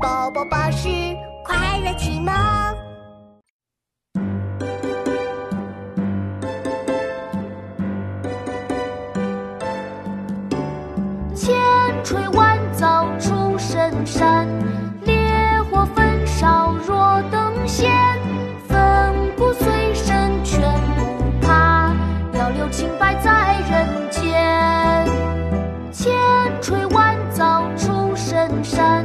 宝宝巴士快乐启蒙。千锤万凿出深山，烈火焚烧若等闲。粉骨碎身全不怕，要留清白在人间。千锤万凿出深山，